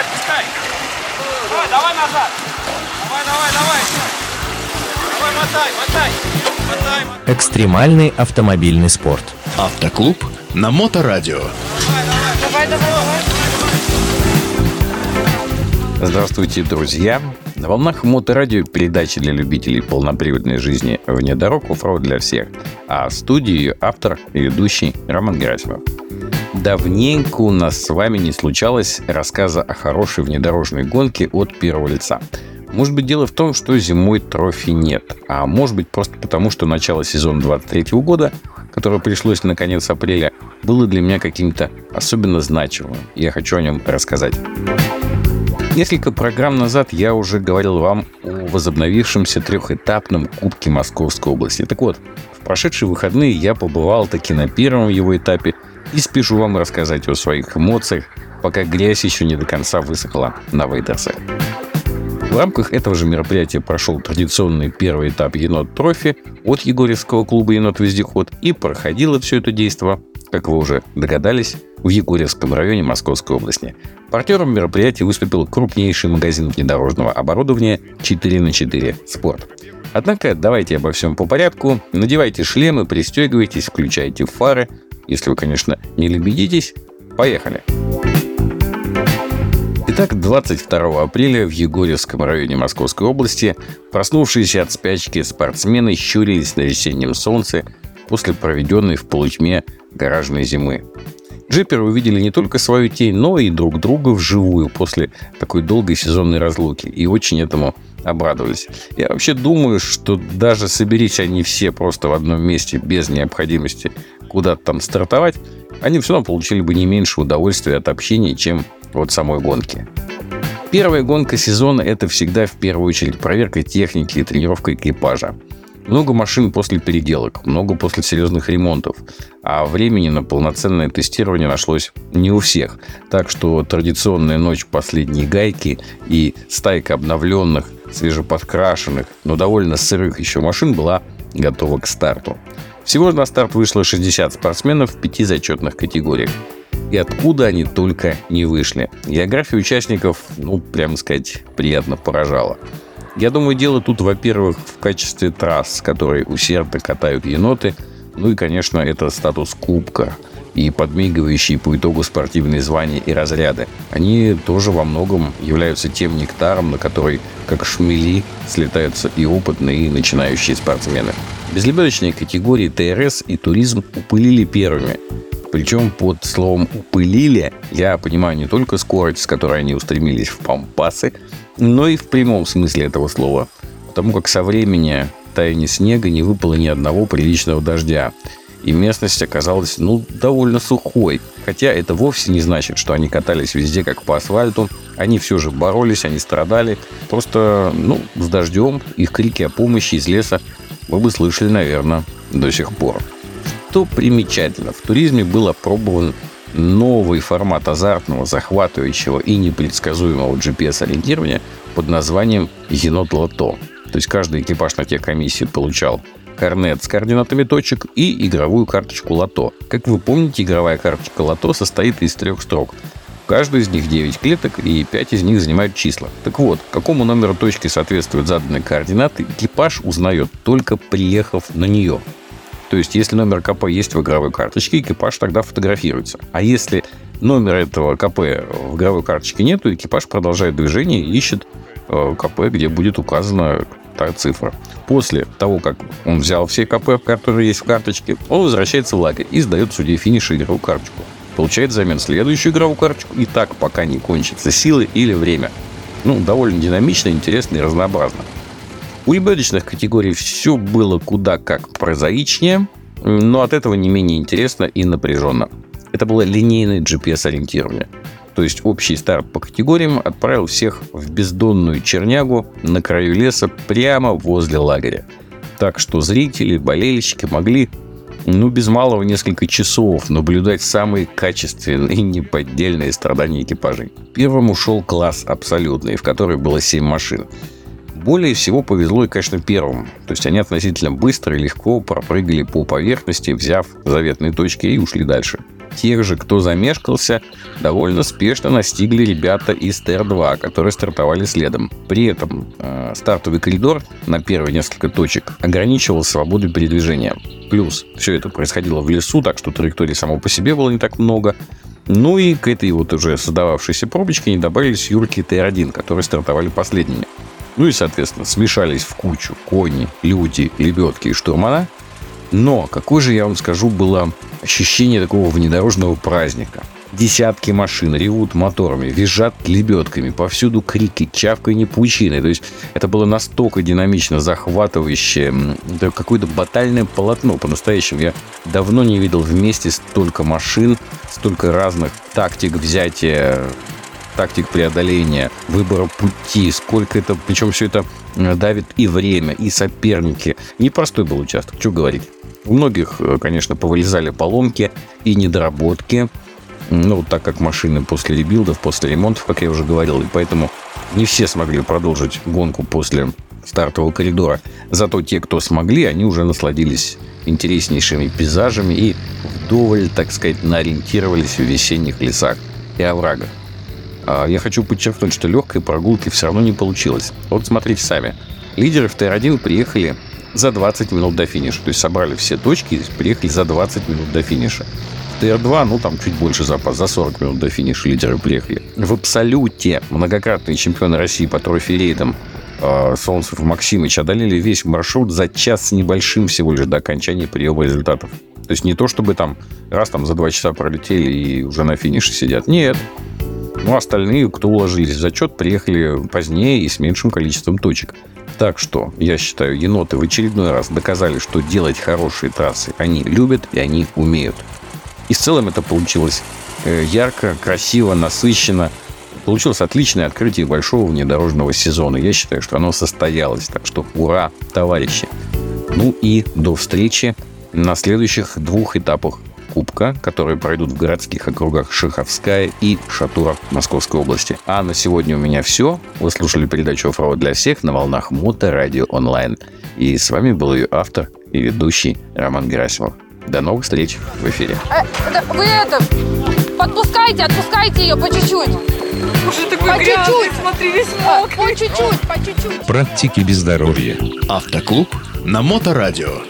отпускай. Давай, давай назад. Давай, давай, давай. Давай, мотай, мотай. Мотай, мотай. Экстремальный автомобильный спорт. Автоклуб на Моторадио. Давай, давай, давай. Здравствуйте, друзья! На волнах Моторадио передачи для любителей полноприводной жизни вне дорог оффроуд для всех. А в студии автор и ведущий Роман Герасимов. Давненько у нас с вами не случалось рассказа о хорошей внедорожной гонке от первого лица. Может быть, дело в том, что зимой трофи нет. А может быть, просто потому, что начало сезона 23 года, которое пришлось на конец апреля, было для меня каким-то особенно значимым. Я хочу о нем рассказать. Несколько программ назад я уже говорил вам о возобновившемся трехэтапном Кубке Московской области. Так вот, в прошедшие выходные я побывал таки на первом его этапе и спешу вам рассказать о своих эмоциях, пока грязь еще не до конца высохла на Вейдерсах. В рамках этого же мероприятия прошел традиционный первый этап енот трофи от Егорьевского клуба енот-вездеход и проходило все это действо, как вы уже догадались, в Егорьевском районе Московской области. Партнером мероприятия выступил крупнейший магазин внедорожного оборудования 4 на 4 «Спорт». Однако давайте обо всем по порядку. Надевайте шлемы, пристегивайтесь, включайте фары. Если вы, конечно, не лебедитесь, поехали. Итак, 22 апреля в Егорьевском районе Московской области проснувшиеся от спячки спортсмены щурились на весеннем солнце после проведенной в полутьме гаражной зимы. Джиперы увидели не только свою тень, но и друг друга вживую после такой долгой сезонной разлуки. И очень этому обрадовались. Я вообще думаю, что даже соберись они все просто в одном месте без необходимости куда-то там стартовать, они все равно получили бы не меньше удовольствия от общения, чем от самой гонки. Первая гонка сезона – это всегда в первую очередь проверка техники и тренировка экипажа. Много машин после переделок, много после серьезных ремонтов. А времени на полноценное тестирование нашлось не у всех. Так что традиционная ночь последней гайки и стайка обновленных, свежеподкрашенных, но довольно сырых еще машин была готова к старту. Всего на старт вышло 60 спортсменов в пяти зачетных категориях. И откуда они только не вышли. География участников, ну, прямо сказать, приятно поражала. Я думаю, дело тут, во-первых, в качестве трасс, которые усердно катают еноты. Ну и, конечно, это статус кубка и подмигивающие по итогу спортивные звания и разряды. Они тоже во многом являются тем нектаром, на который, как шмели, слетаются и опытные, и начинающие спортсмены. Безлебедочные категории ТРС и туризм упылили первыми. Причем под словом «упылили» я понимаю не только скорость, с которой они устремились в пампасы, но и в прямом смысле этого слова. Потому как со времени таяния снега не выпало ни одного приличного дождя. И местность оказалась, ну, довольно сухой. Хотя это вовсе не значит, что они катались везде, как по асфальту. Они все же боролись, они страдали. Просто, ну, с дождем их крики о помощи из леса вы бы слышали, наверное, до сих пор. Что примечательно, в туризме был опробован новый формат азартного, захватывающего и непредсказуемого GPS-ориентирования под названием «Енот Лото». То есть каждый экипаж на тех комиссии получал карнет с координатами точек и игровую карточку лото. Как вы помните, игровая карточка лото состоит из трех строк. Каждой из них 9 клеток, и 5 из них занимают числа. Так вот, какому номеру точки соответствуют заданные координаты, экипаж узнает только приехав на нее. То есть, если номер КП есть в игровой карточке, экипаж тогда фотографируется. А если номера этого КП в игровой карточке нету, экипаж продолжает движение и ищет э, КП, где будет указана та цифра. После того, как он взял все КП, которые есть в карточке, он возвращается в лагерь и сдает судье финиша игровую карточку. Получает взамен следующую игровую карточку и так, пока не кончатся силы или время. Ну, довольно динамично, интересно и разнообразно. У лебедочных категорий все было куда как прозаичнее, но от этого не менее интересно и напряженно. Это было линейное GPS-ориентирование. То есть общий старт по категориям отправил всех в бездонную чернягу на краю леса прямо возле лагеря. Так что зрители, болельщики могли ну, без малого несколько часов наблюдать самые качественные и неподдельные страдания экипажей. Первым ушел класс абсолютный, в который было 7 машин. Более всего повезло и, конечно, первым. То есть они относительно быстро и легко пропрыгали по поверхности, взяв заветные точки и ушли дальше. Тех же, кто замешкался, довольно спешно настигли ребята из ТР-2, которые стартовали следом. При этом э, стартовый коридор на первые несколько точек ограничивал свободу передвижения. Плюс все это происходило в лесу, так что траектории само по себе было не так много. Ну и к этой вот уже создававшейся пробочке не добавились юрки Т-1, которые стартовали последними. Ну и, соответственно, смешались в кучу кони, люди, лебедки и штурмана. Но какое же, я вам скажу, было ощущение такого внедорожного праздника. Десятки машин ревут моторами, визжат лебедками, повсюду крики, чавканье паучины. То есть это было настолько динамично, захватывающе, это какое-то батальное полотно по-настоящему. Я давно не видел вместе столько машин, столько разных тактик взятия, тактик преодоления, выбора пути, сколько это, причем все это э, давит и время, и соперники. Непростой был участок, что говорить. У многих, э, конечно, повылезали поломки и недоработки, ну, так как машины после ребилдов, после ремонтов, как я уже говорил, и поэтому не все смогли продолжить гонку после стартового коридора. Зато те, кто смогли, они уже насладились интереснейшими пейзажами и вдоволь, так сказать, наориентировались в весенних лесах и оврагах. А я хочу подчеркнуть, что легкой прогулки все равно не получилось. Вот смотрите сами. Лидеры в Т1 приехали за 20 минут до финиша. То есть собрали все точки и приехали за 20 минут до финиша. ТР-2, ну там чуть больше запас, за 40 минут до финиша лидеры приехали. В абсолюте многократные чемпионы России по трофи-рейдам э, и Максимыч одолели весь маршрут за час с небольшим всего лишь до окончания приема результатов. То есть не то, чтобы там раз там за два часа пролетели и уже на финише сидят. Нет. Ну, остальные, кто уложились в зачет, приехали позднее и с меньшим количеством точек. Так что, я считаю, еноты в очередной раз доказали, что делать хорошие трассы они любят и они умеют. И в целом это получилось э, ярко, красиво, насыщенно. Получилось отличное открытие большого внедорожного сезона. Я считаю, что оно состоялось. Так что ура, товарищи. Ну и до встречи на следующих двух этапах Кубка, которые пройдут в городских округах Шиховская и Шатура Московской области. А на сегодня у меня все. Вы слушали передачу «Оффроуд для всех» на волнах Мото Радио Онлайн. И с вами был ее автор и ведущий Роман Герасимов. До новых встреч в эфире. Э, да вы это, подпускайте, отпускайте ее по чуть-чуть. Уже такой По грязный, чуть-чуть. смотри, весь А, мокрый. По чуть-чуть, по чуть-чуть. Практики без здоровья. Автоклуб на Моторадио.